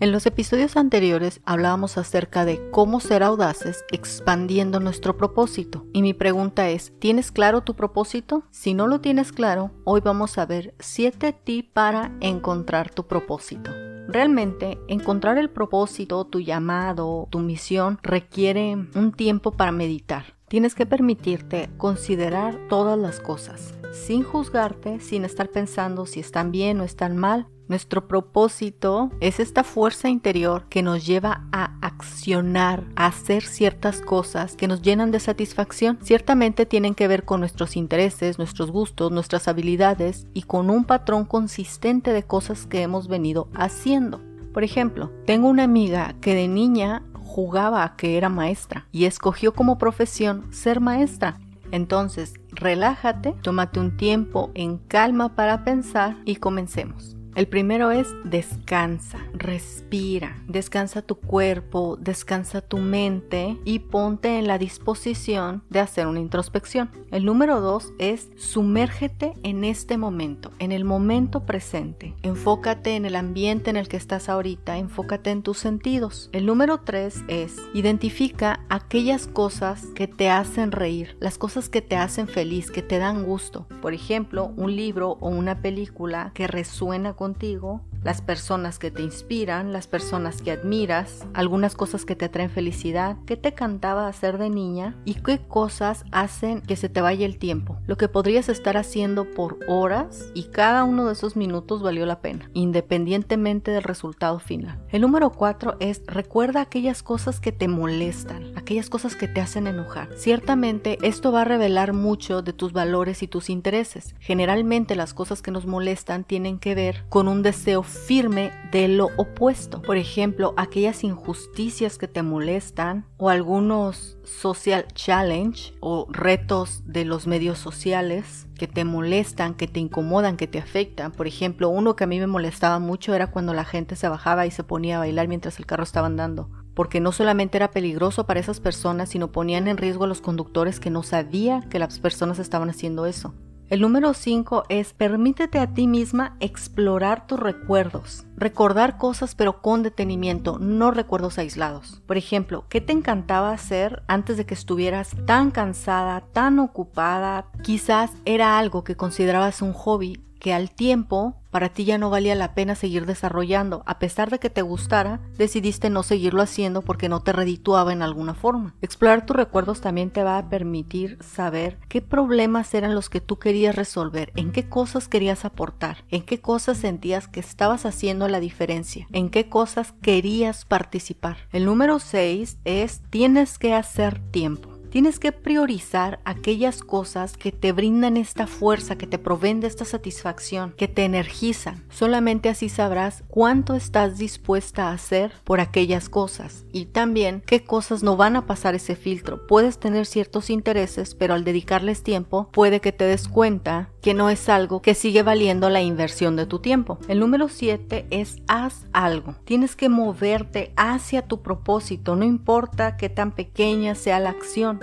En los episodios anteriores hablábamos acerca de cómo ser audaces expandiendo nuestro propósito. Y mi pregunta es, ¿tienes claro tu propósito? Si no lo tienes claro, hoy vamos a ver 7 tips para encontrar tu propósito. Realmente, encontrar el propósito, tu llamado, tu misión, requiere un tiempo para meditar. Tienes que permitirte considerar todas las cosas, sin juzgarte, sin estar pensando si están bien o están mal, nuestro propósito es esta fuerza interior que nos lleva a accionar, a hacer ciertas cosas que nos llenan de satisfacción. Ciertamente tienen que ver con nuestros intereses, nuestros gustos, nuestras habilidades y con un patrón consistente de cosas que hemos venido haciendo. Por ejemplo, tengo una amiga que de niña jugaba a que era maestra y escogió como profesión ser maestra. Entonces, relájate, tómate un tiempo en calma para pensar y comencemos. El primero es descansa, respira, descansa tu cuerpo, descansa tu mente y ponte en la disposición de hacer una introspección. El número dos es sumérgete en este momento, en el momento presente. Enfócate en el ambiente en el que estás ahorita, enfócate en tus sentidos. El número tres es identifica aquellas cosas que te hacen reír, las cosas que te hacen feliz, que te dan gusto. Por ejemplo, un libro o una película que resuena con contigo, las personas que te inspiran, las personas que admiras, algunas cosas que te traen felicidad, qué te cantaba hacer de niña y qué cosas hacen que se te vaya el tiempo. Lo que podrías estar haciendo por horas y cada uno de esos minutos valió la pena, independientemente del resultado final. El número cuatro es recuerda aquellas cosas que te molestan, aquellas cosas que te hacen enojar. Ciertamente esto va a revelar mucho de tus valores y tus intereses. Generalmente las cosas que nos molestan tienen que ver con un deseo firme de lo opuesto. Por ejemplo, aquellas injusticias que te molestan o algunos social challenge o retos de los medios sociales que te molestan, que te incomodan, que te afectan. Por ejemplo, uno que a mí me molestaba mucho era cuando la gente se bajaba y se ponía a bailar mientras el carro estaba andando porque no solamente era peligroso para esas personas, sino ponían en riesgo a los conductores que no sabían que las personas estaban haciendo eso. El número 5 es permítete a ti misma explorar tus recuerdos. Recordar cosas pero con detenimiento, no recuerdos aislados. Por ejemplo, ¿qué te encantaba hacer antes de que estuvieras tan cansada, tan ocupada? Quizás era algo que considerabas un hobby que al tiempo para ti ya no valía la pena seguir desarrollando. A pesar de que te gustara, decidiste no seguirlo haciendo porque no te redituaba en alguna forma. Explorar tus recuerdos también te va a permitir saber qué problemas eran los que tú querías resolver, en qué cosas querías aportar, en qué cosas sentías que estabas haciendo la diferencia, en qué cosas querías participar. El número 6 es tienes que hacer tiempo. Tienes que priorizar aquellas cosas que te brindan esta fuerza, que te proveen de esta satisfacción, que te energizan. Solamente así sabrás cuánto estás dispuesta a hacer por aquellas cosas y también qué cosas no van a pasar ese filtro. Puedes tener ciertos intereses, pero al dedicarles tiempo puede que te des cuenta que no es algo que sigue valiendo la inversión de tu tiempo. El número 7 es haz algo. Tienes que moverte hacia tu propósito, no importa qué tan pequeña sea la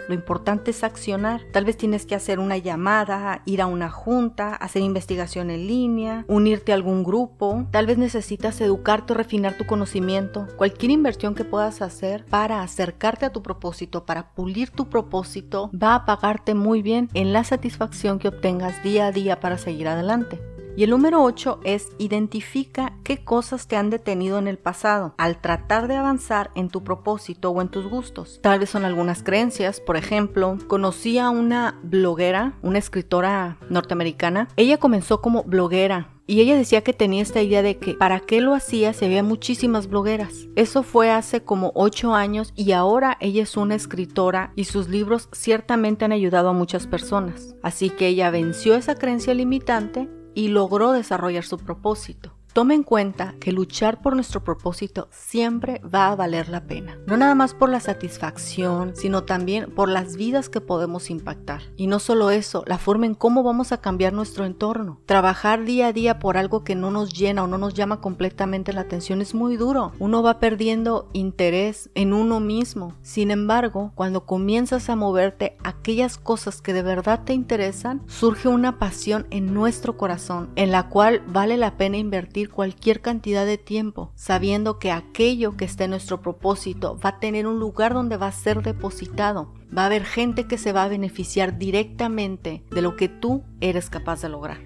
lo importante es accionar. Tal vez tienes que hacer una llamada, ir a una junta, hacer investigación en línea, unirte a algún grupo. Tal vez necesitas educarte o refinar tu conocimiento. Cualquier inversión que puedas hacer para acercarte a tu propósito, para pulir tu propósito, va a pagarte muy bien en la satisfacción que obtengas día a día para seguir adelante. Y el número 8 es identifica qué cosas te han detenido en el pasado al tratar de avanzar en tu propósito o en tus gustos. Tal vez son algunas creencias, por ejemplo, conocí a una bloguera, una escritora norteamericana. Ella comenzó como bloguera y ella decía que tenía esta idea de que para qué lo hacía si había muchísimas blogueras. Eso fue hace como 8 años y ahora ella es una escritora y sus libros ciertamente han ayudado a muchas personas. Así que ella venció esa creencia limitante y logró desarrollar su propósito. Tome en cuenta que luchar por nuestro propósito siempre va a valer la pena. No nada más por la satisfacción, sino también por las vidas que podemos impactar. Y no solo eso, la forma en cómo vamos a cambiar nuestro entorno. Trabajar día a día por algo que no nos llena o no nos llama completamente la atención es muy duro. Uno va perdiendo interés en uno mismo. Sin embargo, cuando comienzas a moverte aquellas cosas que de verdad te interesan, surge una pasión en nuestro corazón en la cual vale la pena invertir cualquier cantidad de tiempo sabiendo que aquello que está en nuestro propósito va a tener un lugar donde va a ser depositado. Va a haber gente que se va a beneficiar directamente de lo que tú eres capaz de lograr.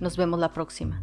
Nos vemos la próxima.